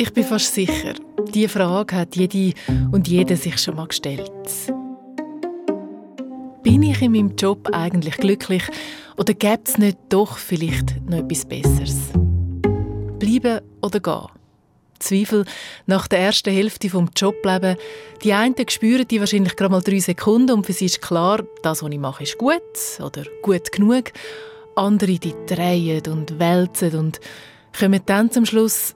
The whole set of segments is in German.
Ich bin fast sicher, diese Frage hat jede und jeder sich schon mal gestellt. Bin ich in meinem Job eigentlich glücklich oder gibt es nicht doch vielleicht noch etwas Besseres? Bleiben oder gehen? Zweifel nach der ersten Hälfte vom Jobleben. Die einen spüren die wahrscheinlich gerade mal drei Sekunden und für sie ist klar, das, was ich mache, ist gut oder gut genug. Andere, die drehen und wälzen und kommen dann zum Schluss,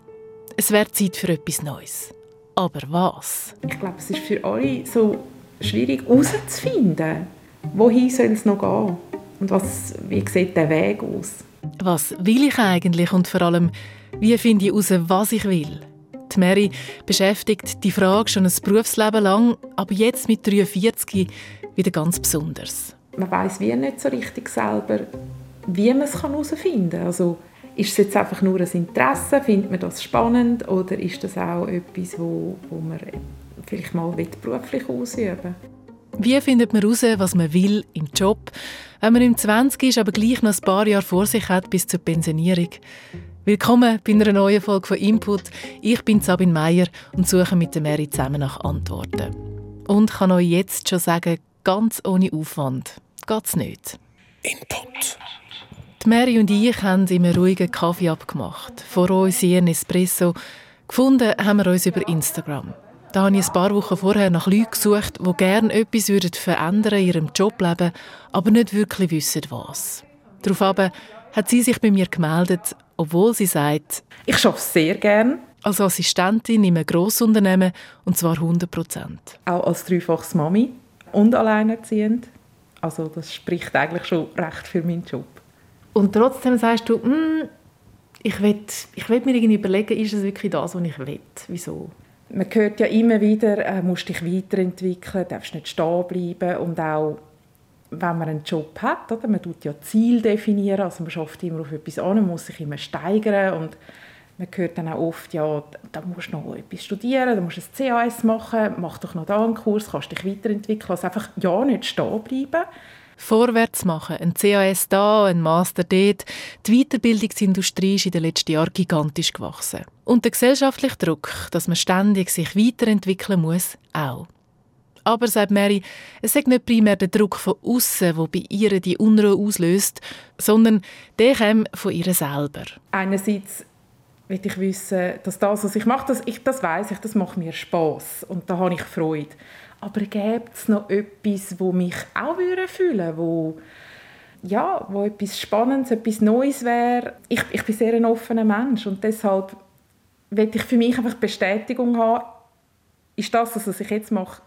es wäre Zeit für etwas Neues. Aber was? Ich glaube, es ist für alle so schwierig herauszufinden, wohin soll es noch gehen und was, wie sieht der Weg aus. Was will ich eigentlich und vor allem, wie finde ich heraus, was ich will? Die Mary beschäftigt die Frage schon ein Berufsleben lang, aber jetzt mit 43 wieder ganz besonders. Man weiß wie nicht so richtig selber, wie man es herausfinden kann. Also, ist es jetzt einfach nur ein Interesse? Findet man das spannend? Oder ist das auch etwas, wo, wo man vielleicht mal beruflich ausüben Wie findet man heraus, was man will im Job, wenn man im 20 ist, aber gleich noch ein paar Jahre vor sich hat bis zur Pensionierung? Willkommen bei einer neuen Folge von Input. Ich bin Sabine Meier und suche mit der Mary zusammen nach Antworten. Und kann euch jetzt schon sagen, ganz ohne Aufwand geht's nicht. Input. Die Mary und ich haben immer ruhigen Kaffee abgemacht. Vor uns ihren Espresso. Gefunden haben wir uns über Instagram. Da habe ich ein paar Wochen vorher nach Leuten gesucht, die gerne etwas verändern in ihrem Jobleben, aber nicht wirklich wissen, was. Daraufhin hat sie sich bei mir gemeldet, obwohl sie sagt, ich arbeite sehr gerne. Als Assistentin in einem Grossunternehmen, und zwar 100 Prozent. Auch als dreifaches Mami und alleinerziehend. Also das spricht eigentlich schon recht für meinen Job. Und trotzdem sagst du, mm, ich will, ich will mir irgendwie überlegen, ist es wirklich das, was ich will? Wieso? Man hört ja immer wieder, äh, musst dich weiterentwickeln, darfst nicht stehen bleiben und auch wenn man einen Job hat, oder? man tut ja Ziel definieren, also man schafft immer auf etwas an, man muss sich immer steigern und man hört dann auch oft, ja, da musst du noch etwas studieren, da musst du ein CAS machen, mach doch noch da einen Kurs, kannst dich weiterentwickeln, also einfach ja nicht stehen bleiben Vorwärts machen, ein CAS da, ein Master dort. Die Weiterbildungsindustrie ist in den letzten Jahren gigantisch gewachsen. Und der gesellschaftliche Druck, dass man ständig sich weiterentwickeln muss, auch. Aber, sagt Mary, es ist nicht primär der Druck von außen, der bei ihr die Unruhe auslöst, sondern der kommt von ihr selber. Einerseits will ich wissen, dass das, was ich mache, das, ich, das weiß ich, das macht mir Spaß und da habe ich Freude. Aber gibt es noch etwas, wo mich auch fühlen wo ja, wo etwas Spannendes, etwas Neues wäre. Ich, ich bin sehr ein offener Mensch und deshalb will ich für mich einfach Bestätigung haben, ist das, was ich jetzt mache,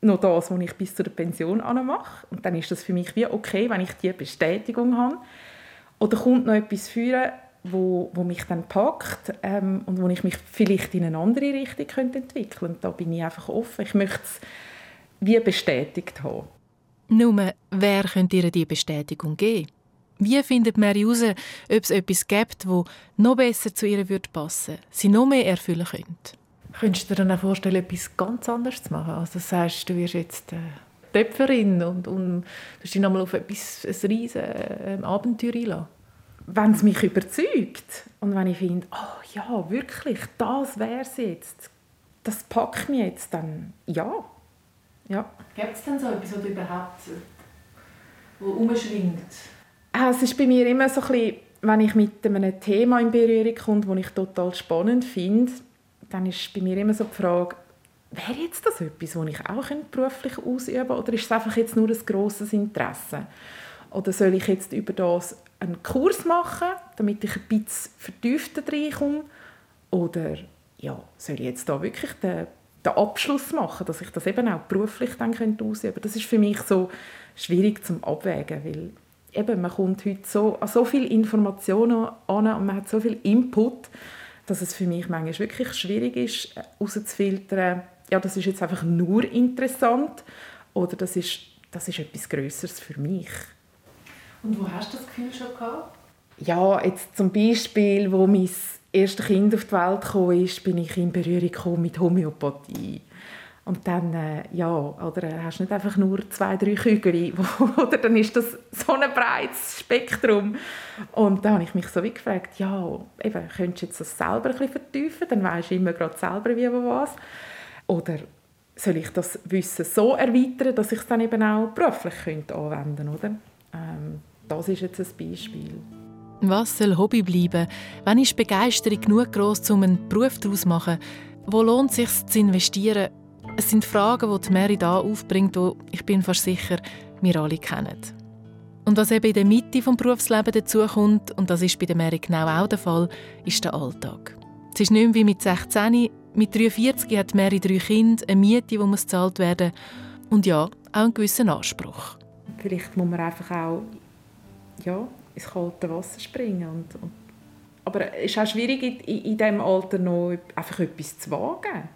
noch das, was ich bis zur Pension mache. Und dann ist das für mich wie okay, wenn ich diese Bestätigung habe. Oder kommt noch etwas führen, wo, wo mich dann packt ähm, und wo ich mich vielleicht in eine andere Richtung könnte entwickeln könnte. Da bin ich einfach offen. Ich möchte es wie bestätigt haben. Nur, wer könnte ihr diese Bestätigung geben? Wie findet Mary heraus, ob es etwas gibt, das noch besser zu ihr passen würde, sie noch mehr erfüllen könnte? Könntest du dir dann auch vorstellen, etwas ganz anderes zu machen? Also das heißt, du wirst jetzt äh, Töpferin und, und du dich nochmal auf etwas, ein riesen äh, Abenteuer einlassen? Wenn es mich überzeugt und wenn ich finde, oh ja, wirklich, das wäre es jetzt, das packt mich jetzt, dann ja. ja. Gibt es denn so etwas, was überhaupt wo umschwingt? Ah, es ist bei mir immer so ein bisschen, wenn ich mit einem Thema in Berührung komme, das ich total spannend finde, dann ist bei mir immer so die Frage, wäre jetzt das etwas, das ich auch beruflich ausüben könnte, oder ist es einfach jetzt nur ein grosses Interesse? Oder soll ich jetzt über das einen Kurs machen, damit ich ein bisschen vertiefter reinkomme? Oder ja, soll ich jetzt da wirklich den, den Abschluss machen, dass ich das eben auch beruflich dann könnte ausüben Das ist für mich so schwierig zum Abwägen, weil eben, man kommt heute so, an so viele Informationen an und man hat so viel Input, dass es für mich manchmal wirklich schwierig ist, herauszufiltern, ja, das ist jetzt einfach nur interessant oder das ist, das ist etwas Größeres für mich. Und wo hast du das Gefühl schon gehabt? Ja, jetzt zum Beispiel, wo mein erstes Kind auf die Welt kam, ist, bin ich in Berührung mit Homöopathie. Und dann, äh, ja, oder äh, hast du nicht einfach nur zwei, drei Kügel, oder dann ist das so ein breites Spektrum. Und da habe ich mich so wie gefragt, ja, eben, könntest du jetzt das selber ein bisschen vertiefen, dann weisst du immer gerade selber, wie und was. Oder soll ich das Wissen so erweitern, dass ich es dann eben auch beruflich könnte anwenden könnte, ähm, das ist jetzt ein Beispiel. Was soll Hobby bleiben? Wann ist Begeisterung genug groß, um einen Beruf daraus zu machen? Wo lohnt es sich zu investieren? Es sind Fragen, die Mary da aufbringt, die ich bin fast sicher, wir alle kennen. Und was eben in der Mitte des Berufslebens dazukommt, und das ist bei der Mary genau auch der Fall, ist der Alltag. Es ist nicht mehr wie mit 16. Mit 43 hat Mary drei Kinder, eine Miete, die muss gezahlt werden und ja, auch einen gewissen Anspruch. Vielleicht muss man einfach auch ja, ins kalte Wasser springen. Und, und aber es ist auch schwierig, in, in diesem Alter noch einfach etwas zu wagen.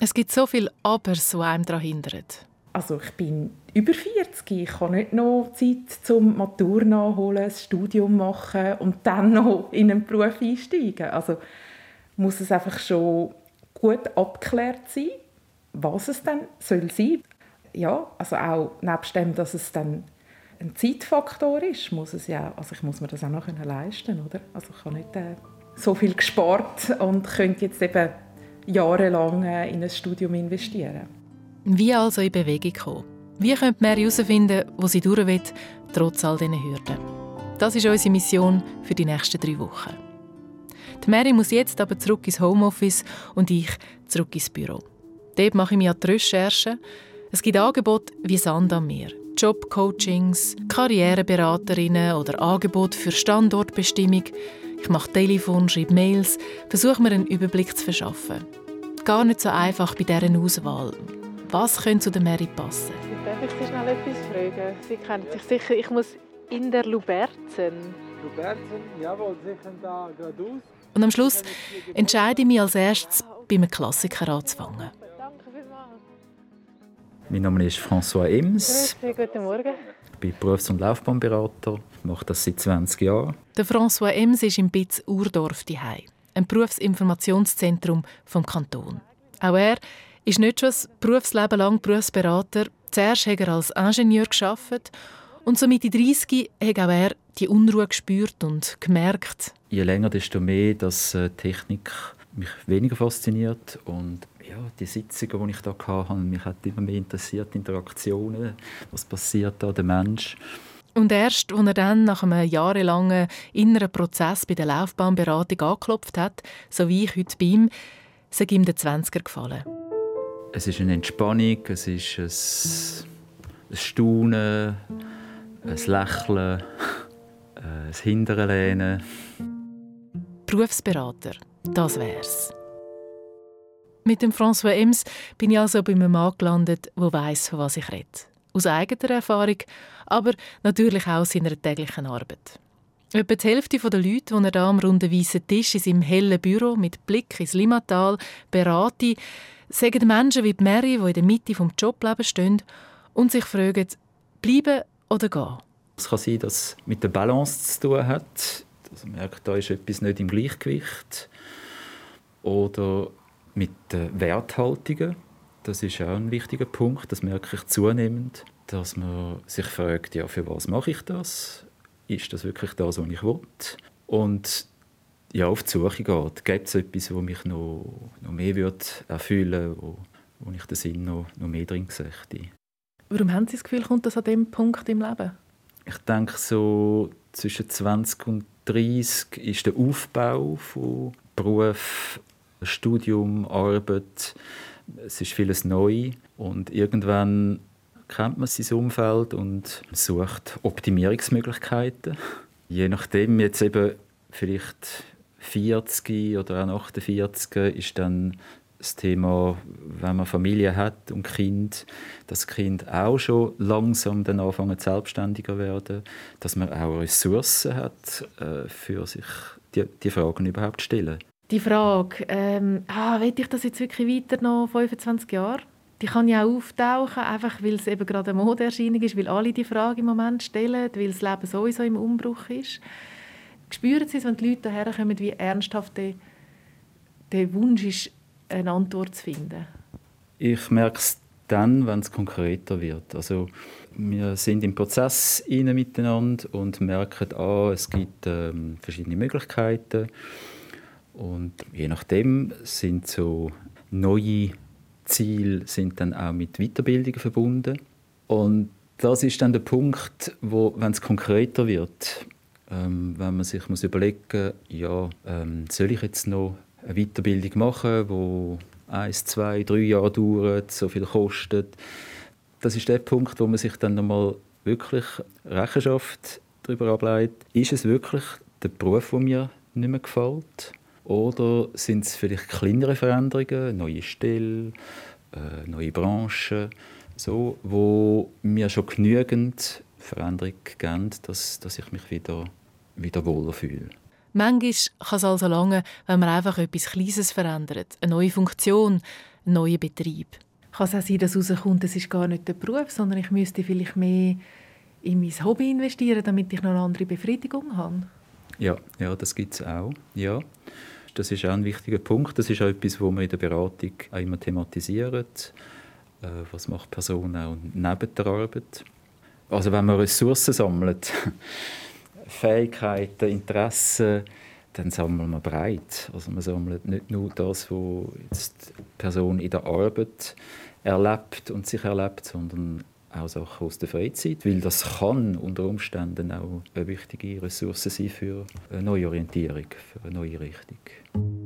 Es gibt so viele Abers, die einem daran hindern. Also ich bin über 40, ich habe nicht noch Zeit zum Matur nachholen, ein Studium machen und dann noch in einen Beruf einsteigen. Also muss es einfach schon gut abgeklärt sein, was es dann soll sein. Ja, also auch nebst dem, dass es dann ein Zeitfaktor ist, muss es ja, also ich muss mir das auch noch leisten, oder? Also ich habe nicht äh, so viel gespart und könnte jetzt eben jahrelang äh, in ein Studium investieren. Wie also in Bewegung kommen? Wie könnte Mary herausfinden, wo sie durch will, trotz all diesen Hürden? Das ist unsere Mission für die nächsten drei Wochen. Die Mary muss jetzt aber zurück ins Homeoffice und ich zurück ins Büro. Dort mache ich mich an die Recherche. Es gibt Angebote wie Sand am Meer. Jobcoachings, Karriereberaterinnen oder Angebote für Standortbestimmung. Ich mache Telefon, schreibe Mails, versuche mir einen Überblick zu verschaffen. Gar nicht so einfach bei dieser Auswahl. Was könnte zu der Mary passen? Darf ich Sie schnell etwas fragen? Sie kennen sich sicher. Ich muss in der Luberzen. Luberzen, jawohl, Sie können da geradeaus. Und am Schluss entscheide ich mich als erstes, bei einem Klassiker anzufangen. Mein Name ist François Sie, guten Morgen. Ich bin Berufs- und Laufbahnberater. Ich mache das seit 20 Jahren. Der François Ems ist im Bitz Urdorf diehei, ein Berufsinformationszentrum vom Kanton. Auch er ist nicht schon ein Berufsleben lang Berufsberater. Zuerst hat er als Ingenieur geschafft und so mit 30 hat auch er die Unruhe gespürt und gemerkt. Je länger, desto mehr, dass äh, Technik mich weniger fasziniert und ja, die Sitzungen, die ich da hatte, mich hat immer mehr interessiert, Interaktionen, was passiert da, der Mensch. Und erst, als er dann nach einem jahrelangen inneren Prozess bei der Laufbahnberatung angeklopft hat, so wie ich heute bei ihm, sei ihm der 20er gefallen. Es ist eine Entspannung, es ist ein, ein Staunen, ein Lächeln, ein Hinterlehnen. Berufsberater, das wär's. Mit dem François Ems bin ich also bei einem Mann gelandet, der weiss, von was ich rede. Aus eigener Erfahrung, aber natürlich auch aus seiner täglichen Arbeit. Etwa die Hälfte der Leute, die er da am runden weißen Tisch in seinem hellen Büro mit Blick ins Limmatal berate, sagen Menschen wie Mary, die in der Mitte des Joblebens stehen und sich fragen, bleiben oder gehen. Es kann sein, dass es mit der Balance zu tun hat. Dass man merkt, da ist etwas nicht im Gleichgewicht. Oder mit den Werthaltungen. Das ist auch ein wichtiger Punkt. Das merke ich zunehmend, dass man sich fragt, ja, für was mache ich das? Ist das wirklich das, was ich will? Und ja, auf die Suche geht. Gibt es etwas, das mich noch, noch mehr wird erfüllen würde, wo, wo ich den Sinn noch, noch mehr drin sehe? Warum haben Sie das Gefühl, kommt das an dem Punkt im Leben? Ich denke, so zwischen 20 und 30 ist der Aufbau von Beruf, Studium, Arbeit, es ist vieles neu und irgendwann kennt man sein Umfeld und sucht Optimierungsmöglichkeiten. Je nachdem, jetzt eben vielleicht 40 oder auch 48 ist dann das Thema, wenn man Familie hat und Kind, das Kind auch schon langsam dann anfangen selbstständiger werden, dass man auch Ressourcen hat, äh, für sich die, die Fragen überhaupt zu stellen. Die Frage, ähm, ah, will ich das jetzt wirklich weiter noch 25 Jahre? Die kann ja auch auftauchen, einfach weil es eben gerade eine Modeerscheinung ist, weil alle die Frage im Moment stellen, weil das Leben sowieso im Umbruch ist. Spüren Sie es, wenn die Leute herkommen, wie ernsthaft der, der Wunsch ist, eine Antwort zu finden? Ich merke es dann, wenn es konkreter wird. Also wir sind im Prozess miteinander und merken, ah, es gibt ähm, verschiedene Möglichkeiten und je nachdem sind so neue Ziele sind dann auch mit Weiterbildungen verbunden und das ist dann der Punkt, wo, wenn es konkreter wird, ähm, wenn man sich muss überlegen, ja, ähm, soll ich jetzt noch eine Weiterbildung machen, wo eins, zwei, drei Jahre dauert, so viel kostet. Das ist der Punkt, wo man sich dann nochmal wirklich Rechenschaft darüber ableitet. Ist es wirklich der Beruf, der mir nicht mehr gefällt? Oder sind es vielleicht kleinere Veränderungen, neue Stellen, äh, neue Branchen, so, wo mir schon genügend Veränderung geben, dass, dass ich mich wieder, wieder wohler fühle. Manchmal kann es also lange, wenn man einfach etwas Kleines verändert. Eine neue Funktion, einen neuen Betrieb. Kann es auch sein, dass herauskommt, es ist gar nicht der Beruf, sondern ich müsste vielleicht mehr in mein Hobby investieren, damit ich noch eine andere Befriedigung habe? Ja, ja das gibt es auch. Ja. Das ist auch ein wichtiger Punkt. Das ist auch etwas, was wir in der Beratung auch immer thematisieren. Äh, was macht die Person auch neben der Arbeit? Also wenn man Ressourcen sammelt, Fähigkeiten, Interessen, dann sammeln wir breit. Also man sammelt nicht nur das, was jetzt die Person in der Arbeit erlebt und sich erlebt, sondern auch aus der Freizeit, weil das kann unter Umständen auch eine wichtige Ressource sein für eine Neuorientierung, für eine neue Richtung.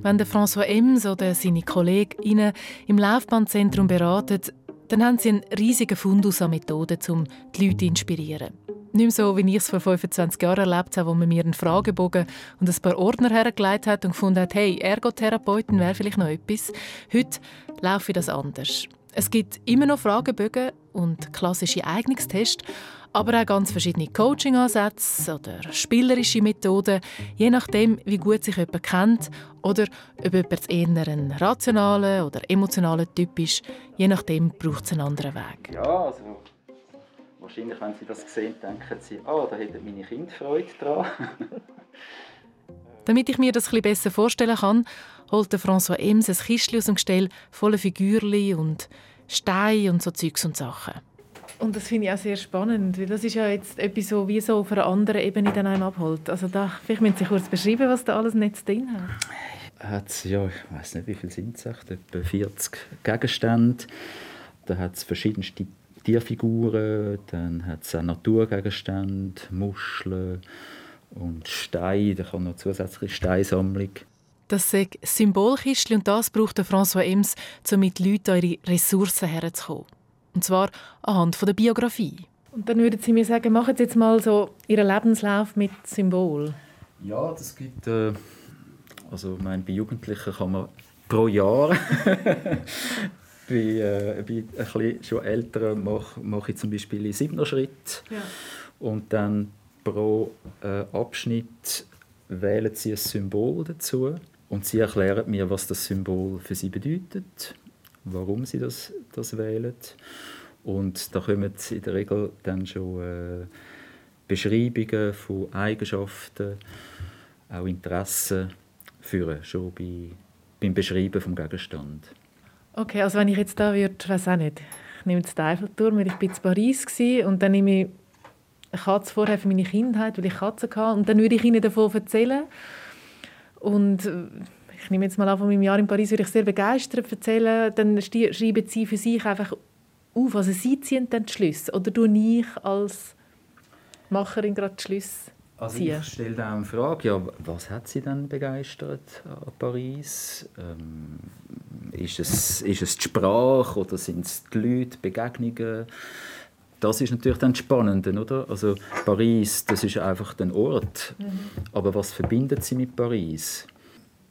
Wenn der François Ems oder seine Kollegen im Laufbahnzentrum beraten, dann haben sie einen riesigen Fundus an Methoden, um die Leute zu inspirieren. Nicht mehr so, wie ich es vor 25 Jahren erlebt habe, wo man mir einen Fragebogen und ein paar Ordner hergelegt hat und gefunden hat, hey, Ergotherapeutin wäre vielleicht noch etwas. Heute laufe das anders. Es gibt immer noch Fragebögen und klassische Eignungstests, aber auch ganz verschiedene Coaching-Ansätze oder spielerische Methoden, je nachdem, wie gut sich jemand kennt oder ob jemand eher ein rationaler oder emotionaler Typ ist. Je nachdem braucht es einen anderen Weg. Ja, also wahrscheinlich, wenn Sie das sehen, denken Sie, ah, da hätten meine Kinder Freude dran. Damit ich mir das etwas besser vorstellen kann, holte François Ems ein Kistchen aus dem Gestell voller Figürchen und Steine und so Zeugs und Sachen. Und das finde ich auch sehr spannend, weil das ist ja jetzt etwas, so wie so auf einer anderen Ebene dann einem abholt. Also da, vielleicht müssen Sie kurz beschreiben, was da alles nicht drin hat. Hat ja, ich weiß nicht, wie viel sind es, etwa 40 Gegenstände. Da hat es verschiedenste Tierfiguren, dann hat es auch Naturgegenstände, Muscheln und Steine. Da kommt noch zusätzliche Steinsammlung. Das ist Symbolkistchen und das braucht François Ems, um mit Leuten an ihre Ressourcen herzukommen. Und zwar anhand der Biografie. Und dann würden Sie mir sagen, machen Sie jetzt mal so Ihren Lebenslauf mit Symbol. Ja, das gibt... Äh, also ich meine, bei Jugendlichen kann man pro Jahr... bei, äh, bei ein bisschen schon Älteren mache, mache ich zum Beispiel in siebner Schritt. Ja. Und dann pro äh, Abschnitt wählen Sie ein Symbol dazu. Und Sie erklären mir, was das Symbol für Sie bedeutet warum sie das, das wählen. Und da kommen in der Regel dann schon äh, Beschreibungen von Eigenschaften, auch Interessen führen, schon bei, beim Beschreiben des Gegenstand. Okay, also wenn ich jetzt da würde, weiß auch nicht, ich nehme jetzt den Eiffelturm, weil ich bin in Paris war und dann nehme ich eine Katze vorher für meine Kindheit, weil ich Katzen hatte und dann würde ich ihnen davon erzählen und äh, ich nehme jetzt mal an, von meinem Jahr in Paris würde ich sehr begeistert erzählen, dann schreiben sie für sich einfach auf, also sie ziehen dann die Schlüsse oder du ich als Macherin gerade die Schlüsse also ich stelle dann die Frage, ja, was hat Sie denn begeistert an Paris? Ähm, ist, es, ist es die Sprache oder sind es die Leute, Begegnungen? Das ist natürlich dann spannend, oder? Also Paris, das ist einfach ein Ort. Mhm. Aber was verbindet Sie mit Paris?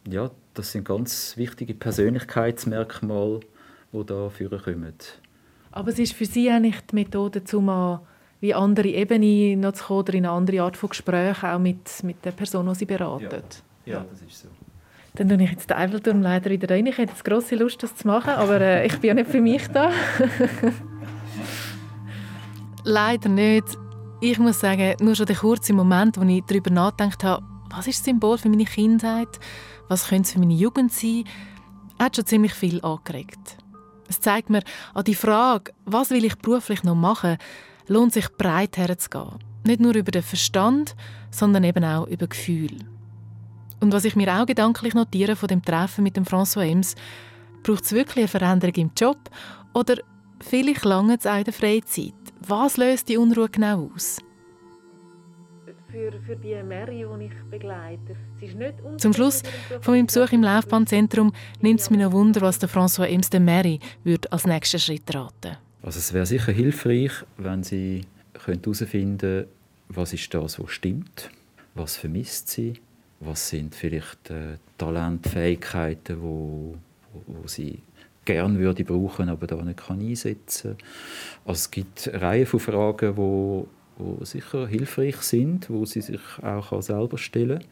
Ja, das sind ganz wichtige Persönlichkeitsmerkmale, die da kommen. Aber es ist für Sie eigentlich die Methode, um an wie andere Ebene noch zu kommen, oder in eine andere Art von Gespräch auch mit, mit der Person, die Sie beraten? Ja, ja das ist so. Dann tue ich jetzt den Eiffelturm leider wieder rein. Ich hätte jetzt grosse Lust, das zu machen, aber äh, ich bin ja nicht für mich da. leider nicht. Ich muss sagen, nur schon der kurze Moment, wo ich darüber nachgedacht habe, was ist das Symbol für meine Kindheit? Was könnte es für meine Jugend sein? hat schon ziemlich viel angeregt. Es zeigt mir, an die Frage, was will ich beruflich noch machen, lohnt sich breit herzugehen. Nicht nur über den Verstand, sondern eben auch über Gefühl. Und was ich mir auch gedanklich notiere von dem Treffen mit dem François Ems, braucht es wirklich eine Veränderung im Job oder vielleicht lange es in der Freizeit? Was löst die Unruhe genau aus? Für, für die Mary, die ich begleite. Zum Schluss von meinem Besuch im Laufbahnzentrum nimmt es mich noch Wunder, was der François Ems der Mary würde als nächsten Schritt raten Also es wäre sicher hilfreich, wenn sie herausfinden könnte, was ist das, was stimmt, was vermisst sie, was sind vielleicht äh, Talentfähigkeiten, wo, wo, sie gern würde brauchen, aber da nicht kann einsetzen. Also es gibt eine Reihe von Fragen, wo, wo sicher hilfreich sind, wo sie sich auch selber stellen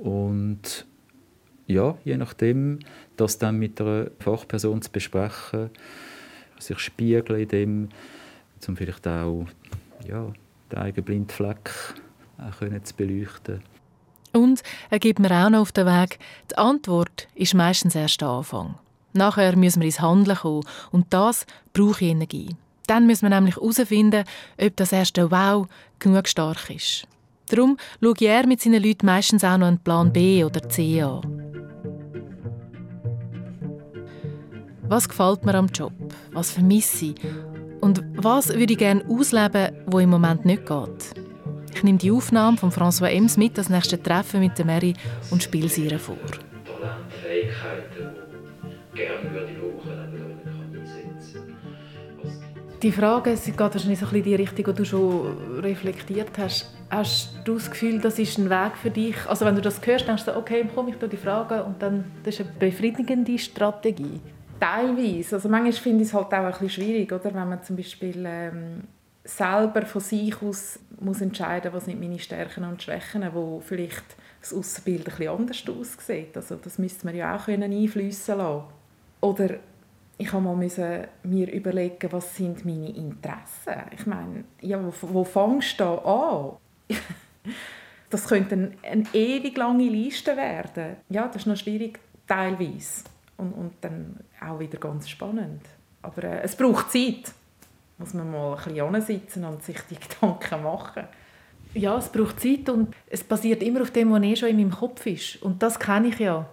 und ja, je nachdem, das dann mit einer Fachperson zu besprechen, sich spiegeln in dem, um vielleicht auch ja, den eigenen Blindfleck auch können zu beleuchten. Und er gibt mir auch noch auf den Weg, die Antwort ist meistens erst der Anfang. Nachher müssen wir ins Handeln kommen und das braucht Energie. Dann müssen wir nämlich herausfinden, ob das erste Wow genug stark ist. Darum schaut er mit seinen Leuten meistens auch noch einen Plan B oder C an. Was gefällt mir am Job? Was vermisse ich? Und was würde ich gerne ausleben, wo im Moment nicht geht? Ich nehme die Aufnahme von François Ems mit, das nächste Treffen mit der Mary, und spiele sie ihr vor. Fähigkeiten, gerne nicht einsetzen Die Frage sie geht wahrscheinlich so ein bisschen die Richtung, die du schon reflektiert hast. Hast du das Gefühl, das ist ein Weg für dich? Also wenn du das hörst, denkst du, okay, komm, ich die Frage und dann das ist eine befriedigende Strategie. Teilweise. Also manchmal finde ich es halt auch ein bisschen schwierig, oder? wenn man zum Beispiel ähm, selber von sich aus muss entscheiden was sind meine Stärken und Schwächen, wo vielleicht das Außenbild ein bisschen anders aussieht. Also das müsste man ja auch einfließen lassen. Oder ich habe mal müssen mir überlegen, was sind meine Interessen. Ich meine, ja, wo, wo fängst du an? das könnte eine, eine ewig lange Liste werden. Ja, das ist noch schwierig teilweise und, und dann auch wieder ganz spannend. Aber äh, es braucht Zeit. Muss man mal ein bisschen sitzen und sich die Gedanken machen. Ja, es braucht Zeit und es basiert immer auf dem, was eh schon in meinem Kopf ist. Und das kenne ich ja.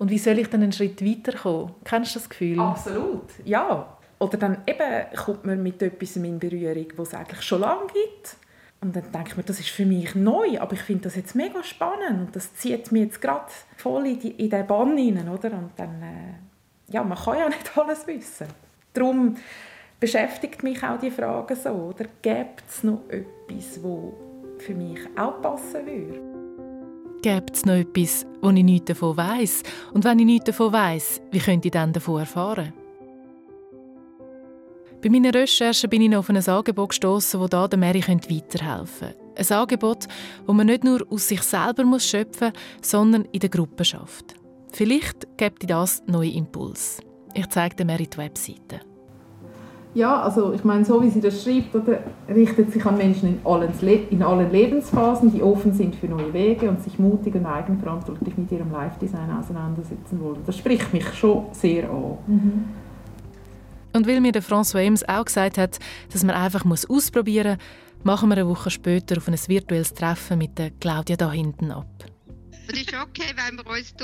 Und wie soll ich dann einen Schritt weiterkommen? Kennst du das Gefühl? Absolut, ja. Oder dann eben kommt man mit etwas in Berührung, was es eigentlich schon lange gibt. Und dann ich mir, das ist für mich neu, aber ich finde das jetzt mega spannend und das zieht mich jetzt gerade voll in, die, in den Bann hinein, oder? Und dann, äh, ja, man kann ja nicht alles wissen. Darum beschäftigt mich auch die Frage so, oder? Gibt es noch etwas, wo für mich auch passen würde? Gibt es noch etwas, wo ich nichts davon weiss? Und wenn ich nichts davon weiss, wie könnte ich dann davon erfahren? Bei meinen Recherchen bin ich auf ein Angebot gestoßen, das da Mary weiterhelfen könnte. Ein Angebot, das man nicht nur aus sich selber muss schöpfen muss, sondern in der Gruppe schafft. Vielleicht gibt das neue Impuls. Ich zeige dir Mary die Webseite. Ja, also ich meine, so wie sie das schreibt, oder, richtet sich an Menschen in allen, in allen Lebensphasen, die offen sind für neue Wege und sich mutig und eigenverantwortlich mit ihrem Live-Design auseinandersetzen wollen. Das spricht mich schon sehr an. Mhm. Und weil mir der François Ems auch gesagt hat, dass man einfach muss ausprobieren muss, machen wir eine Woche später auf ein virtuelles Treffen mit der Claudia da hinten ab. Es ist okay, wenn wir uns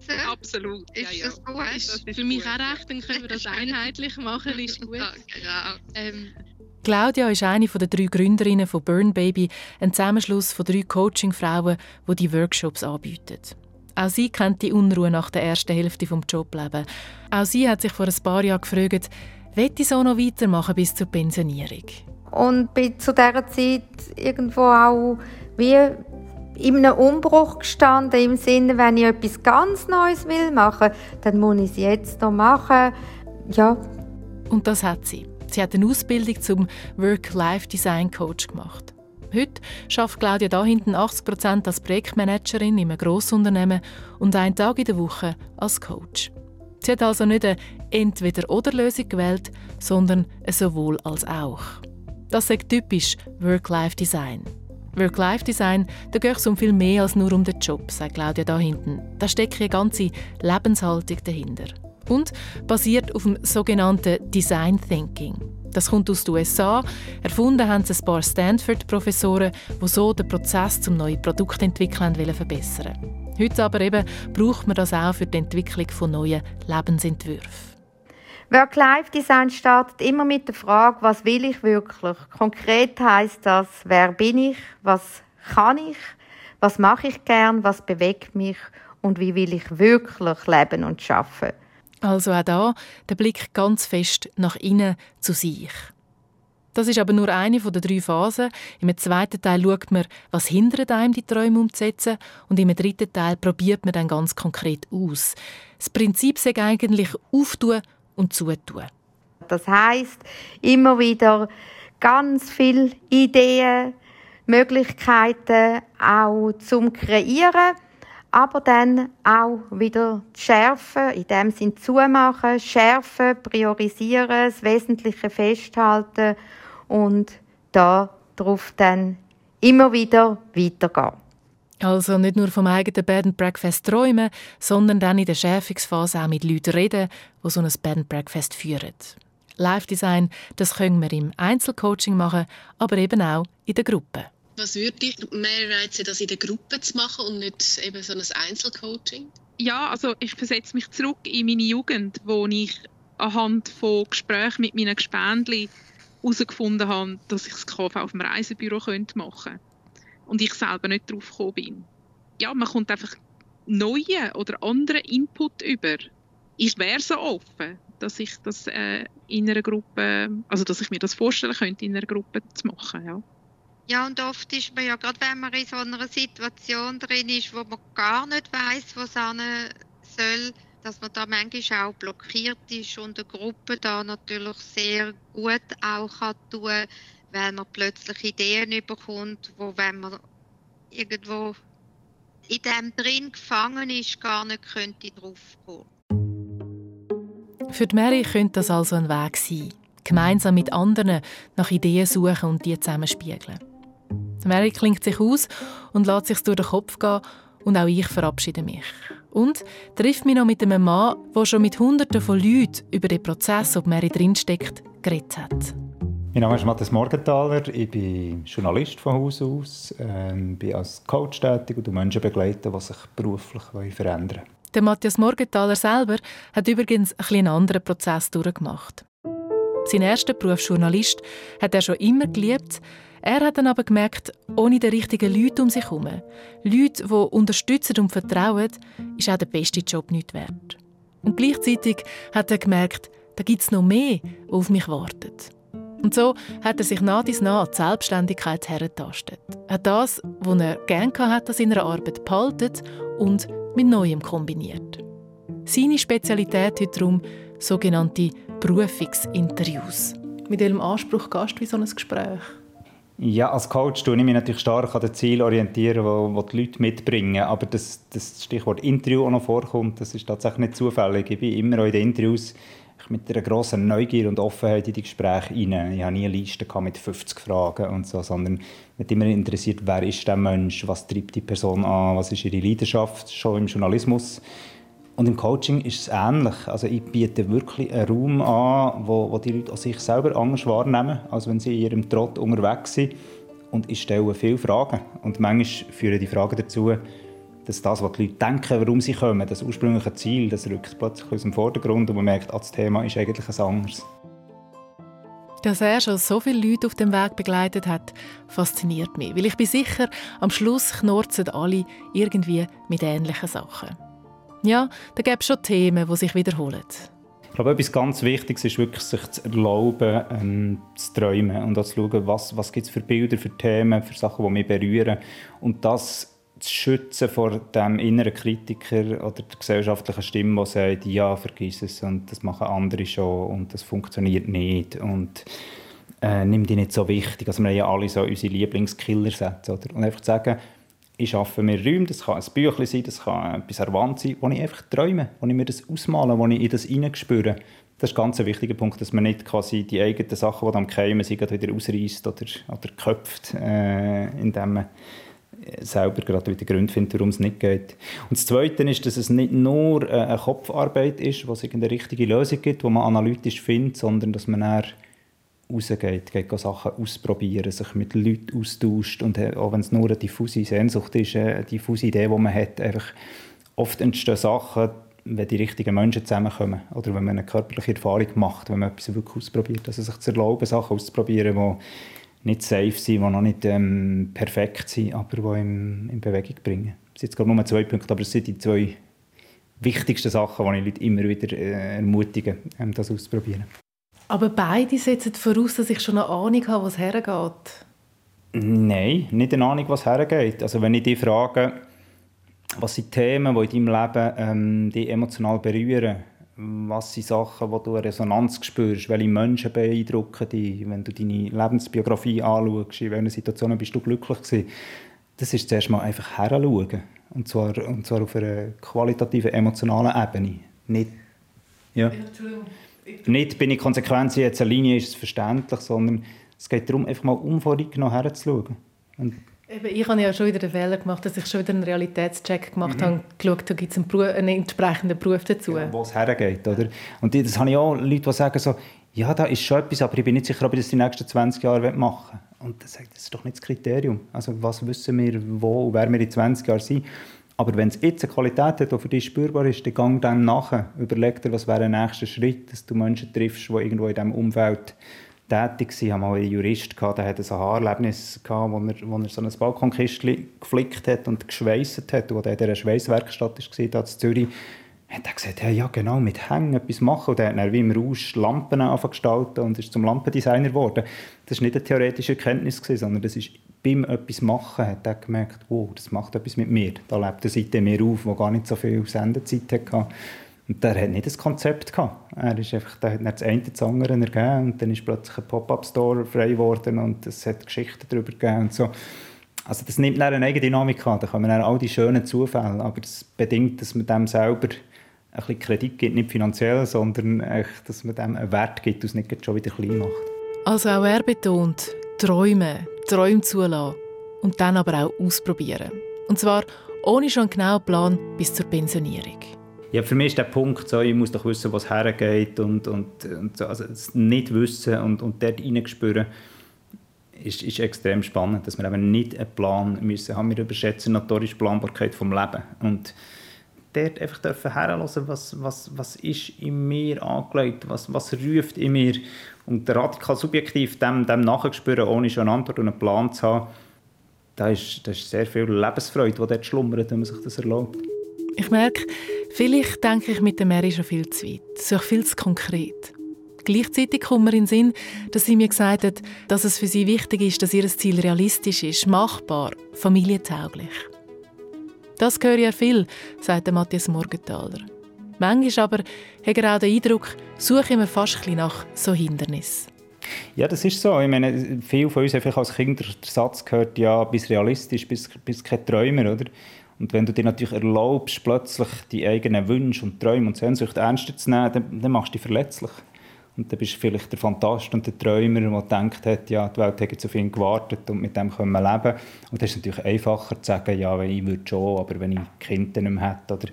duzen. Absolut. Ist ja, das gut? Das ist für mich auch recht, dann können wir das einheitlich machen, ist gut. Ja, genau. Ähm, Claudia ist eine der drei Gründerinnen von Burn Baby, ein Zusammenschluss von drei Coaching-Frauen, die die Workshops anbieten. Auch sie kennt die Unruhe nach der ersten Hälfte des Joblebens. Auch sie hat sich vor ein paar Jahren gefragt, will ich so noch weitermachen bis zur Pensionierung? Und bin zu dieser Zeit irgendwo auch wie in einem Umbruch gestanden, im Sinne, wenn ich etwas ganz Neues will machen, dann muss ich es jetzt noch machen. Ja. Und das hat sie. Sie hat eine Ausbildung zum Work-Life-Design-Coach gemacht. Heute schafft Claudia da hinten 80% als Projektmanagerin in einem Grossunternehmen und einen Tag in der Woche als Coach. Sie hat also nicht eine Entweder-oder-Lösung gewählt, sondern ein sowohl als auch. Das ist typisch Work-Life-Design. Work-Life-Design, da geht es um viel mehr als nur um den Job, sagt Claudia da hinten. Da steckt eine ganze Lebenshaltung dahinter. und basiert auf dem sogenannten Design Thinking. Das kommt aus den USA. Erfunden haben es ein paar Stanford-Professoren, die so den Prozess zum neuen Produktentwickeln verbessern wollen. Heute aber eben braucht man das auch für die Entwicklung von neuen Lebensentwürfen. Work-Life-Design startet immer mit der Frage, was will ich wirklich? Konkret heißt das, wer bin ich, was kann ich, was mache ich gern, was bewegt mich und wie will ich wirklich leben und schaffen. Also auch da der Blick ganz fest nach innen zu sich. Das ist aber nur eine den drei Phasen. Im zweiten Teil schaut man, was hindert einem, die Träume umzusetzen. Und im dritten Teil probiert man dann ganz konkret aus. Das Prinzip ist eigentlich auftun und zutun. Das heißt immer wieder ganz viele Ideen, Möglichkeiten auch zum Kreieren, aber dann auch wieder schärfen, in dem Sinn zumachen, schärfen, priorisieren, das Wesentliche festhalten und darauf dann immer wieder weitergehen. Also nicht nur vom eigenen Bed and Breakfast träumen, sondern dann in der Schärfungsphase auch mit Leuten reden, die so ein Bed and Breakfast führen. Live Design, das können wir im Einzelcoaching machen, aber eben auch in der Gruppe. Was würde dich mehr reizen, das in der Gruppe zu machen und nicht eben so ein Einzelcoaching? Ja, also ich versetze mich zurück in meine Jugend, wo ich anhand von Gesprächen mit meinen Gespendli herausgefunden habe, dass ich das KV auf dem Reisebüro machen könnte und ich selber nicht drauf gekommen bin. Ja, man kommt einfach neue oder andere Input über. Ich wäre so offen, dass ich das äh, in einer Gruppe, also dass ich mir das vorstellen könnte, in einer Gruppe zu machen, ja. Ja, und oft ist man ja, gerade wenn man in so einer Situation drin ist, wo man gar nicht weiß, wo es soll, dass man da manchmal auch blockiert ist und eine Gruppe da natürlich sehr gut auch kann tun weil man plötzlich Ideen bekommt, wo wenn man irgendwo in dem drin gefangen ist, gar nicht könnte drauf kommen. Für die Mary könnte das also ein Weg sein, gemeinsam mit anderen nach Ideen suchen und die zusammenspiegeln. Mary klingt sich aus und lässt sich durch den Kopf gehen und auch ich verabschiede mich. Und trifft mich noch mit einem Mann, der schon mit Hunderten von Leuten über den Prozess, ob Mary drinsteckt, geredet hat. Mein Name ist Matthias Morgenthaler, ich bin Journalist von Haus aus, ähm, bin als Coach tätig und Menschen begleiten, die sich beruflich verändern wollen. Der Matthias Morgenthaler selber hat übrigens einen anderen Prozess durchgemacht. Sein erster Beruf Journalist hat er schon immer geliebt. Er hat dann aber gemerkt, ohne die richtigen Leute um sich herum, Leute, die unterstützen und vertrauen, ist auch der beste Job nicht wert. Und gleichzeitig hat er gemerkt, da gibt es noch mehr, was auf mich wartet. Und so hat er sich nach dies nach an die Selbstständigkeit hergetastet. Er hat das, was er gerne hat an seiner Arbeit behalten und mit Neuem kombiniert. Seine Spezialität heute darum sogenannte Berufungsinterviews. Mit welchem Anspruch gehst du wie so ein Gespräch? Ja, als Coach tue ich mich natürlich stark an den Zielen orientieren, die, die Leute mitbringen. Aber das, das Stichwort Interview auch noch vorkommt, das ist tatsächlich nicht zufällig. Ich bin immer in den Interviews mit einer grossen Neugier und Offenheit in die Gespräche rein. Ich hatte nie eine Liste mit 50 Fragen und so, sondern mich immer interessiert, wer ist der Mensch, was treibt die Person an, was ist ihre Leidenschaft, schon im Journalismus. Und im Coaching ist es ähnlich. Also ich biete wirklich einen Raum an, wo, wo die Leute sich selber anders wahrnehmen, als wenn sie in ihrem Trott unterwegs sind. Und ich stelle viele Fragen. Und manchmal führen die Fragen dazu, dass das, was die Leute denken, warum sie kommen, das ursprüngliche Ziel, das rückt plötzlich aus dem Vordergrund und man merkt, ah, das Thema ist eigentlich ein anderes. Dass er schon so viele Leute auf dem Weg begleitet hat, fasziniert mich. Weil ich bin sicher, am Schluss knorzen alle irgendwie mit ähnlichen Sachen. Ja, da gibt es schon Themen, die sich wiederholen. Ich glaube, etwas ganz Wichtiges ist wirklich, sich zu erlauben, ähm, zu träumen und auch zu schauen, was, was gibt es für Bilder, für Themen, für Sachen, die mich berühren. Und das zu schützen vor dem inneren Kritiker oder der gesellschaftlichen Stimme, die sagt, ja, vergiss es und das machen andere schon und das funktioniert nicht und äh, nimm die nicht so wichtig. Also wir haben ja alle so unsere Lieblingskiller-Sätze. Und einfach zu sagen, ich schaffe mir Räume, das kann ein Büchlein sein, das kann etwas an sein, wo ich einfach träume, wo ich mir das ausmale, wo ich in das hineinspüre. Das ist ein ganz wichtiger Punkt, dass man nicht quasi die eigenen Sachen, die am Keimen sind, wieder ausreißt oder, oder köpft, äh, indem man selber gerade wieder Gründe finden, warum es nicht geht. Und das Zweite ist, dass es nicht nur eine Kopfarbeit ist, wo es eine richtige Lösung gibt, die man analytisch findet, sondern dass man eher rausgeht, geht Sachen ausprobieren, sich mit Leuten austauscht und äh, auch wenn es nur eine diffuse Sehnsucht ist, äh, eine diffuse Idee, die man hat, einfach oft entstehen Sachen, wenn die richtigen Menschen zusammenkommen oder wenn man eine körperliche Erfahrung macht, wenn man etwas wirklich ausprobiert. Also sich zu erlauben, Sachen auszuprobieren, die nicht safe sind, die noch nicht ähm, perfekt sind, aber die in, in Bewegung bringen. Das sind jetzt gerade nur zwei Punkte, aber es sind die zwei wichtigsten Sachen, die ich Leute immer wieder äh, ermutige, ähm, das auszuprobieren. Aber beide setzen voraus, dass ich schon eine Ahnung habe, was hergeht. Nein, nicht eine Ahnung, was hergeht. Also wenn ich dich frage, was sind Themen, die in deinem Leben ähm, dich emotional berühren, was sind Sachen, wo du eine Resonanz spürst, welche Menschen beeindrucken dich, wenn du deine Lebensbiografie anschaust, in welchen Situationen bist du glücklich gewesen. Das ist zuerst mal einfach heranschauen. Und zwar, und zwar auf einer qualitativen, emotionalen Ebene. Nicht, ja. Nicht bin ich konsequent, jetzt eine Linie ist es verständlich, sondern es geht darum, einfach mal unvoreingenommen herzuschauen. Und Eben, ich habe ja schon wieder den Fehler gemacht, dass ich schon wieder einen Realitätscheck gemacht mhm. habe, geschaut, da gibt es einen, Beruf, einen, entsprechenden Beruf dazu. Ja, wo es hergeht, oder? Und das habe ich auch Leute, die sagen so, ja, da ist schon etwas, aber ich bin nicht sicher, ob ich das die nächsten 20 Jahre machen will. Und das ist doch nicht das Kriterium. Also was wissen wir, wo und wer wir in 20 Jahren sind? Aber wenn es jetzt eine Qualität hat, die für dich spürbar ist, dann gang dem nachher. Überleg dir, was wäre der nächste Schritt, dass du Menschen triffst, die irgendwo in diesem Umfeld tätig. Ich hatte mal einen Jurist, der hatte ein Haarerlebnis, wo er, wo er so ein Balkonkistchen geflickt hat und geschweißt hat. Wo er in dieser Schweißwerkstatt war, in Zürich, hat er gesagt, hey, ja genau, mit Hängen etwas machen. Und er hat dann wie im Rausch Lampen gestalten und ist zum Lampendesigner geworden. Das war nicht eine theoretische Erkenntnis, sondern das ist beim etwas machen hat er gemerkt, wow, das macht etwas mit mir. Da lebt eine Seite mehr auf, die gar nicht so viel Sendezeit hatte. Und der hat nicht das Konzept gehabt. Er ist einfach, der hat das eine das andere ergeben und dann ist plötzlich ein Pop-up-Store frei geworden und es hat Geschichten darüber gegeben und so. Also das nimmt dann eine Eigendynamik an, da kommen dann all die schönen Zufälle, aber das bedingt, dass man dem selber ein bisschen Kredit gibt, nicht finanziell, sondern echt, dass man dem einen Wert gibt und es nicht schon wieder klein macht. Also auch er betont, Träume, Träume zulassen und dann aber auch ausprobieren. Und zwar ohne schon einen genauen Plan bis zur Pensionierung. Ja, für mich ist der Punkt so, ich muss doch wissen, was hergeht und, und, und so, also das nicht wissen und, und dort hineinspüren, ist, ist extrem spannend, dass wir eben nicht einen Plan müssen haben. Wir überschätzen notorisch die Planbarkeit des Lebens. Und dort einfach dürfen herhören, was, was, was ist in mir angelegt, was, was ruft in mir. Und radikal subjektiv dem, dem nachspüren, ohne schon eine Antwort und einen Plan zu haben, da ist, da ist sehr viel Lebensfreude, die dort schlummert, wenn man sich das erlaubt. Ich merke, vielleicht denke ich mit der Mary schon viel zu weit, so viel zu konkret. Gleichzeitig kommt mir in den Sinn, dass sie mir gesagt hat, dass es für sie wichtig ist, dass ihr Ziel realistisch ist, machbar, familientauglich. Das höre ich ja viel, sagt Matthias Morgenthaler. Manchmal aber hat er auch den Eindruck, suche immer fast ein nach so Hindernissen. Ja, das ist so. Ich meine, viele von uns haben als Kind den Satz gehört, ja, bis realistisch, bis, bis kein Träumer, oder? Und wenn du dir natürlich erlaubst, plötzlich die eigenen Wünsche und Träume und Sehnsüchte ernster zu nehmen, dann, dann machst du dich verletzlich. Und dann bist du vielleicht der Fantast und der Träumer, der denkt hat, ja, die Welt hat auf ihn gewartet und mit dem können wir leben. Und das ist natürlich einfacher zu sagen, ja, wenn ich würde schon, aber wenn ich Kinder nicht mehr hätte. Oder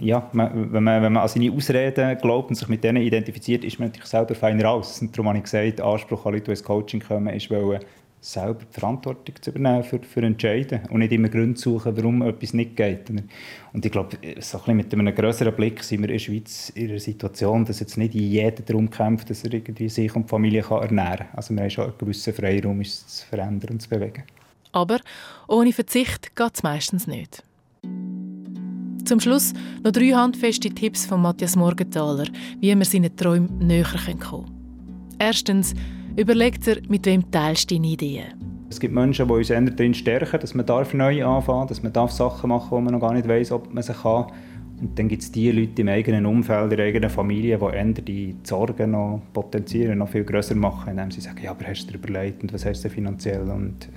ja, wenn, man, wenn man an seine Ausreden glaubt und sich mit denen identifiziert, ist man natürlich selber feiner aus. Und darum habe ich gesagt, Anspruch an Leute, die ins Coaching kommen, ist, wollen, selber die Verantwortung zu übernehmen für, für Entscheiden und nicht immer Gründe suchen, warum etwas nicht geht. Und ich glaube, so ein mit einem größeren Blick sind wir in der Schweiz in einer Situation, dass jetzt nicht jeder darum kämpft, dass er irgendwie sich und die Familie kann ernähren kann. Also wir haben schon einen gewissen Freiraum, es zu verändern und zu bewegen. Aber ohne Verzicht geht es meistens nicht. Zum Schluss noch drei handfeste Tipps von Matthias Morgenthaler, wie wir seinen Träumen näher kommen können. Erstens, überlegt er, mit wem teilst du deine Ideen. Es gibt Menschen, die uns eher darin stärken, dass man darf neu anfangen darf, dass man darf Sachen machen darf, wo man noch gar nicht weiß, ob man sie kann. Und dann gibt es die Leute im eigenen Umfeld, in der eigenen Familie, die eher die Sorgen noch potenzieren, noch viel grösser machen, indem sie sagen, ja, aber hast du dir überlegt und was hast du finanziell und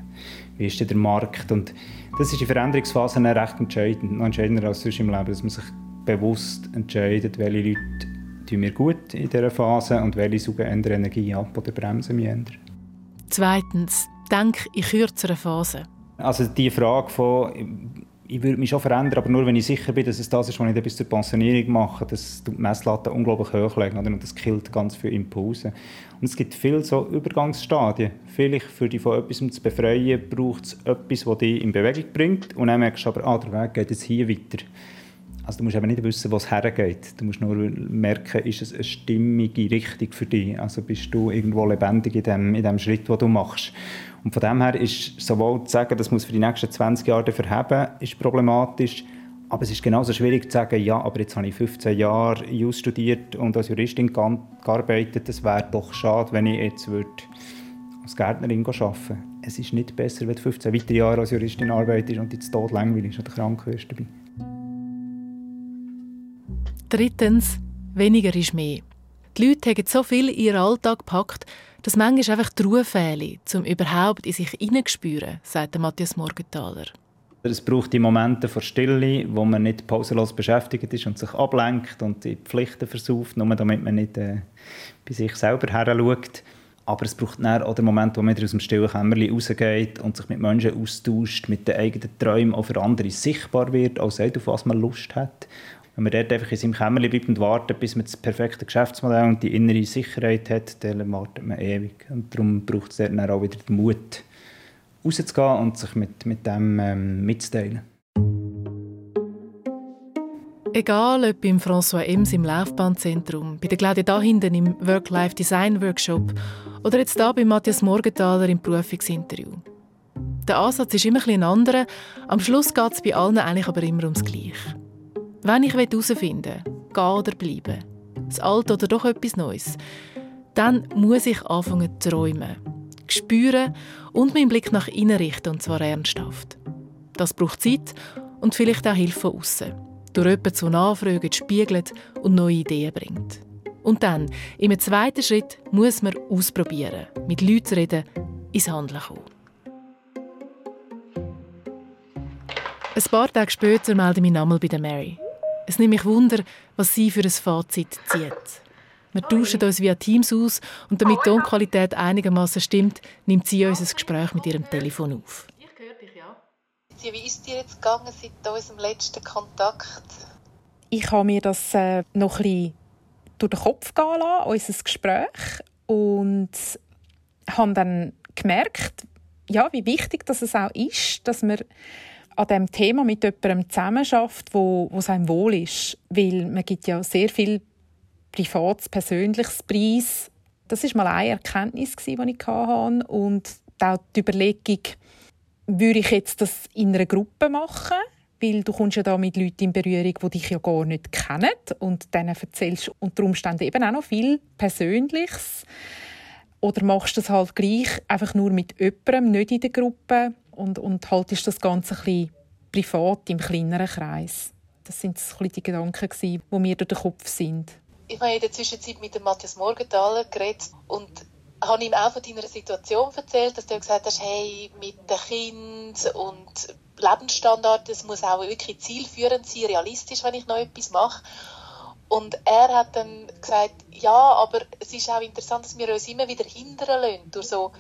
wie ist der Markt? Und das ist in Veränderungsphasen recht entscheidend, noch entscheidender als sonst im Leben, dass man sich bewusst entscheidet, welche Leute tun mir gut in dieser Phase und welche suchen eher Energie ab oder bremsen mich eher. Zweitens, denk in kürzeren Phasen. Also die Frage von ich würde mich schon verändern, aber nur wenn ich sicher bin, dass es das ist, was ich dann bis zur Pensionierung mache, dass die Messlatte unglaublich hoch legen und das killt ganz viele Impulse. Und es gibt viele so Übergangsstadien. Vielleicht für dich von etwas zu befreien, braucht es etwas, das dich in Bewegung bringt und dann merkst du aber, ah, der Weg geht jetzt hier weiter. Also du musst eben nicht wissen, wo es hergeht. Du musst nur merken, ist es eine stimmige Richtung für dich. Also bist du irgendwo lebendig in dem, in dem Schritt, den du machst. Und von dem her ist sowohl zu sagen, das muss für die nächsten 20 Jahre verheben, ist problematisch. Aber es ist genauso schwierig zu sagen, ja, aber jetzt habe ich 15 Jahre Jus studiert und als Juristin gearbeitet. Es wäre doch schade, wenn ich jetzt würde als Gärtnerin arbeiten würde. Es ist nicht besser, wenn du 15 weitere Jahre als Juristin arbeitest und jetzt tot langweilig oder krank wirst dabei. Drittens, weniger ist mehr. Die Leute haben so viel in ihren Alltag gepackt, dass manchmal einfach die Ruhe fehlt, um überhaupt in sich hineinzuspüren, sagt Matthias Morgenthaler. Es braucht die Momente von Stille, wo man nicht pausenlos beschäftigt ist und sich ablenkt und die Pflichten versauft, nur damit man nicht äh, bei sich selber her schaut. Aber es braucht dann auch den Moment, wo man aus dem stillen Kämmerchen rausgeht und sich mit Menschen austauscht, mit den eigenen Träumen auch für andere sichtbar wird, auch sagt, auf was man Lust hat. Wenn man dort einfach in seinem Kämmerchen bleibt und wartet, bis man das perfekte Geschäftsmodell und die innere Sicherheit hat, dann wartet man ewig. Und darum braucht es dann auch wieder den Mut, rauszugehen und sich mit, mit dem ähm, mitzuteilen. Egal ob beim François Ems im Laufbahnzentrum, bei der Claudia da hinten im Work-Life-Design-Workshop oder jetzt da bei Matthias Morgenthaler im Berufungsinterview. Der Ansatz ist immer ein anderer. Am Schluss geht es bei allen eigentlich aber immer ums Gleiche. Wenn ich herausfinden will, gehen oder bleiben, das Alte oder doch etwas Neues, dann muss ich anfangen zu träumen, spüren und meinen Blick nach innen richten, und zwar ernsthaft. Das braucht Zeit und vielleicht auch Hilfe von außen. Durch jemanden zu nachfragen, spiegelt und neue Ideen bringt. Und dann, im zweiten Schritt, muss man ausprobieren, mit Leuten reden, ins Handeln kommen. Ein paar Tage später melde ich mich nochmal bei der Mary. Es nimmt mich Wunder, was sie für ein Fazit zieht. Wir tauschen uns via Teams aus und damit die Tonqualität einigermaßen stimmt, nimmt sie unser Gespräch mit ihrem Telefon auf. Ich höre dich, ja. Wie ist dir jetzt gegangen seit unserem letzten Kontakt? Ich habe mir das äh, noch ein bisschen durch den Kopf gehen lassen, unser Gespräch, und habe dann gemerkt, ja, wie wichtig das es auch ist, dass man an dem Thema mit jemandem zusammenarbeitet, wo, wo einem wohl ist. Weil man gibt ja sehr viel privates, persönliches Preis. Das ist mal eine Erkenntnis, die ich hatte. Und auch die Überlegung, würde ich jetzt das in einer Gruppe machen? Weil du kommst ja da mit Leuten in Berührung, die dich ja gar nicht kennen. Und denen erzählst du unter Umständen eben auch noch viel Persönliches. Oder machst du das halt gleich einfach nur mit jemandem, nicht in der Gruppe? Und, und haltest das Ganze ein privat im kleineren Kreis. Das sind so die Gedanken, die mir durch den Kopf sind. Ich habe in der Zwischenzeit mit dem Matthias Morgenthaler geredet und habe ihm auch von deiner Situation erzählt, dass du gesagt hast, hey, mit dem Kind und Lebensstandard, das muss auch wirklich zielführend sein, realistisch, wenn ich noch etwas mache. Und er hat dann gesagt, ja, aber es ist auch interessant, dass wir uns immer wieder hindern lassen durch so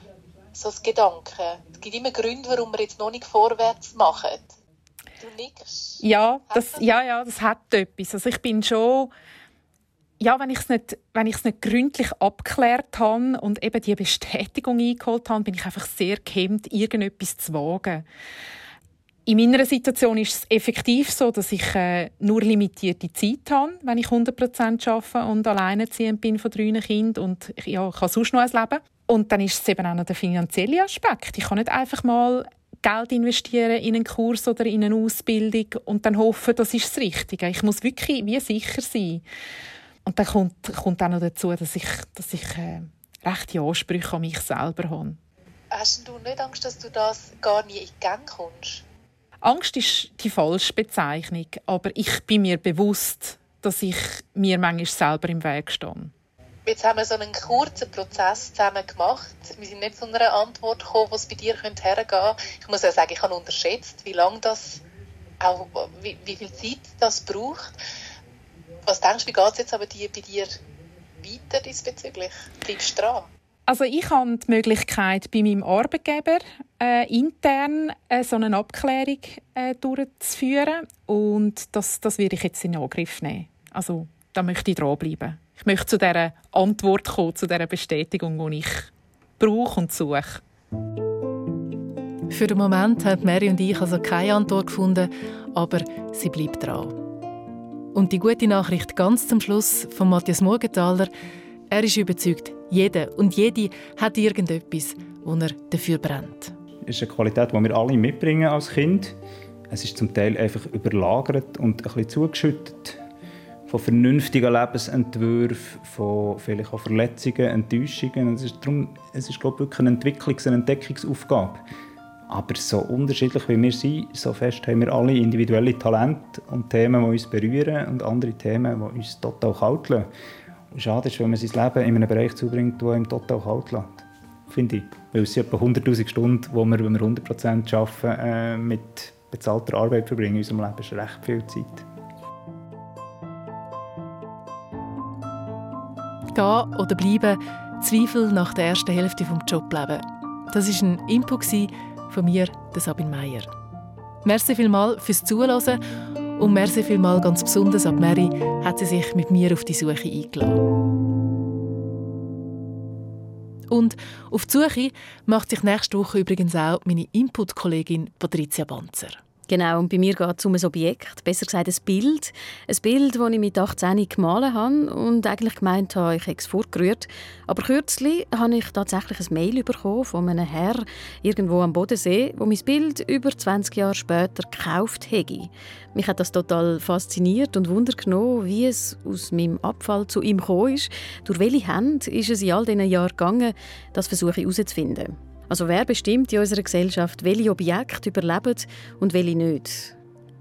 so das Gedanke. Es gibt immer Gründe, warum wir jetzt noch nicht vorwärts machen. Du nickst. Ja, das, ja, ja, das hat etwas. Also ich bin schon ja, wenn ich es nicht, wenn ich es nicht gründlich abgeklärt habe und eben die Bestätigung eingeholt habe, bin ich einfach sehr gehemmt, irgendetwas zu wagen. In meiner Situation ist es effektiv so, dass ich äh, nur limitierte Zeit habe, wenn ich 100% arbeite und alleinerziehend bin von drei Kindern und ja, ich habe sonst noch ein Leben. Und dann ist es eben auch noch der finanzielle Aspekt. Ich kann nicht einfach mal Geld investieren in einen Kurs oder in eine Ausbildung und dann hoffen, das ist das Richtige. Ich muss wirklich wie sicher sein. Und dann kommt, kommt auch noch dazu, dass ich, dass ich äh, rechte Ansprüche an mich selber habe. Hast du nicht Angst, dass du das gar nie in die Gang kommst? Angst ist die falsche Bezeichnung, aber ich bin mir bewusst, dass ich mir manchmal selber im Weg stehe. Jetzt haben wir so einen kurzen Prozess zusammen gemacht. Wir sind nicht zu einer Antwort gekommen, was bei dir hergehen könnte. Ich muss ja sagen, ich habe unterschätzt, wie lange das, auch wie, wie viel Zeit das braucht. Was denkst du, wie geht es jetzt aber dir, bei dir weiter diesbezüglich? Bleibst du dran? Also ich habe die Möglichkeit, bei meinem Arbeitgeber äh, intern äh, so eine Abklärung äh, durchzuführen und das, das werde ich jetzt in Angriff nehmen. Also da möchte ich dranbleiben. Ich möchte zu dieser Antwort kommen, zu dieser Bestätigung, die ich brauche und suche. Für den Moment haben Mary und ich also keine Antwort gefunden, aber sie bleibt dran. Und die gute Nachricht ganz zum Schluss von Matthias Morgenthaler, er ist überzeugt, jeder und jede hat irgendetwas, wo er dafür brennt. Es ist eine Qualität, die wir alle mitbringen als Kind. Es ist zum Teil einfach überlagert und ein bisschen zugeschüttet von vernünftigen Lebensentwürfen, von vielleicht auch Verletzungen, Enttäuschungen. Es ist, darum, es ist glaube ich, wirklich eine Entwicklungs- und Entdeckungsaufgabe. Aber so unterschiedlich wie wir sind, so fest haben wir alle individuelle Talente und Themen, die uns berühren und andere Themen, die uns total kalt lassen. Schade ist, wenn man sein Leben in einem Bereich zubringt, der ihm total kalt lässt. Finde ich. Weil es sind etwa 100'000 Stunden, die wir, wenn wir 100% arbeiten, äh, mit bezahlter Arbeit verbringen in unserem Leben. Das ist recht viel Zeit. Gehen oder bleiben, Zweifel nach der ersten Hälfte des Joblebens. Das war ein Input von mir, Sabine Meier. Merci vielmals fürs Zuhören und merci vielmals ganz besonders an Mary, hat sie sich mit mir auf die Suche eingeladen. Und auf die Suche macht sich nächste Woche übrigens auch meine Input-Kollegin Patricia Banzer. Genau, und bei mir geht es um ein Objekt, besser gesagt ein Bild. Ein Bild, das ich mit 18 gemalt habe und eigentlich gemeint habe, ich hätte es vorgerührt. Aber kürzlich habe ich tatsächlich ein Mail bekommen von einem Herr irgendwo am Bodensee, wo mein Bild über 20 Jahre später gekauft hätte. Mich hat das total fasziniert und Wunder wie es aus meinem Abfall zu ihm gekommen ist. Durch welche Hände ist es in all diesen Jahren gegangen, das versuche ich herauszufinden. Also wer bestimmt in unserer Gesellschaft, welche Objekte überleben und welche nicht?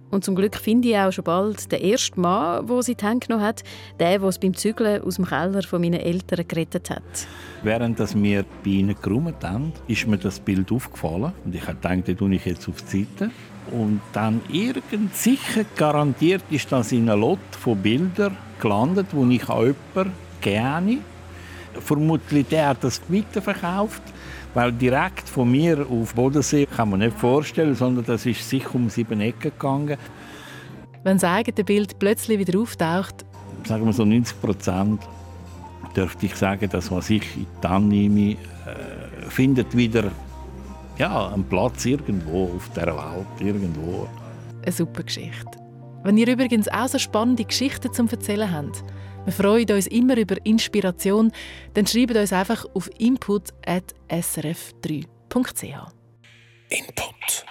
Und zum Glück finde ich auch schon bald den ersten Mann, der sie die genommen hat, der, der es beim Zügeln aus dem Keller von meinen Eltern gerettet hat. Während wir bei ihnen geräumt haben, ist mir das Bild aufgefallen. Und ich habe gedacht, das tue ich jetzt auf die Seite. Und dann irgend sicher garantiert ist das in einer Lot von Bildern gelandet, die ich an jemanden gerne. Vermutlich der hat das weiterverkauft weil direkt von mir auf Bodensee kann man nicht vorstellen, sondern das ist sicher um sieben Ecken gegangen. Wenn das eigene Bild plötzlich wieder auftaucht, sagen wir so 90 Prozent, dürfte ich sagen, dass was ich dann nehme, äh, findet wieder ja, einen Platz irgendwo auf der Welt, irgendwo. Eine super Geschichte. Wenn ihr übrigens auch so spannende Geschichten zum Erzählen habt, wir freuen uns immer über Inspiration. Dann schreibt uns einfach auf input.srf3.ch. Input.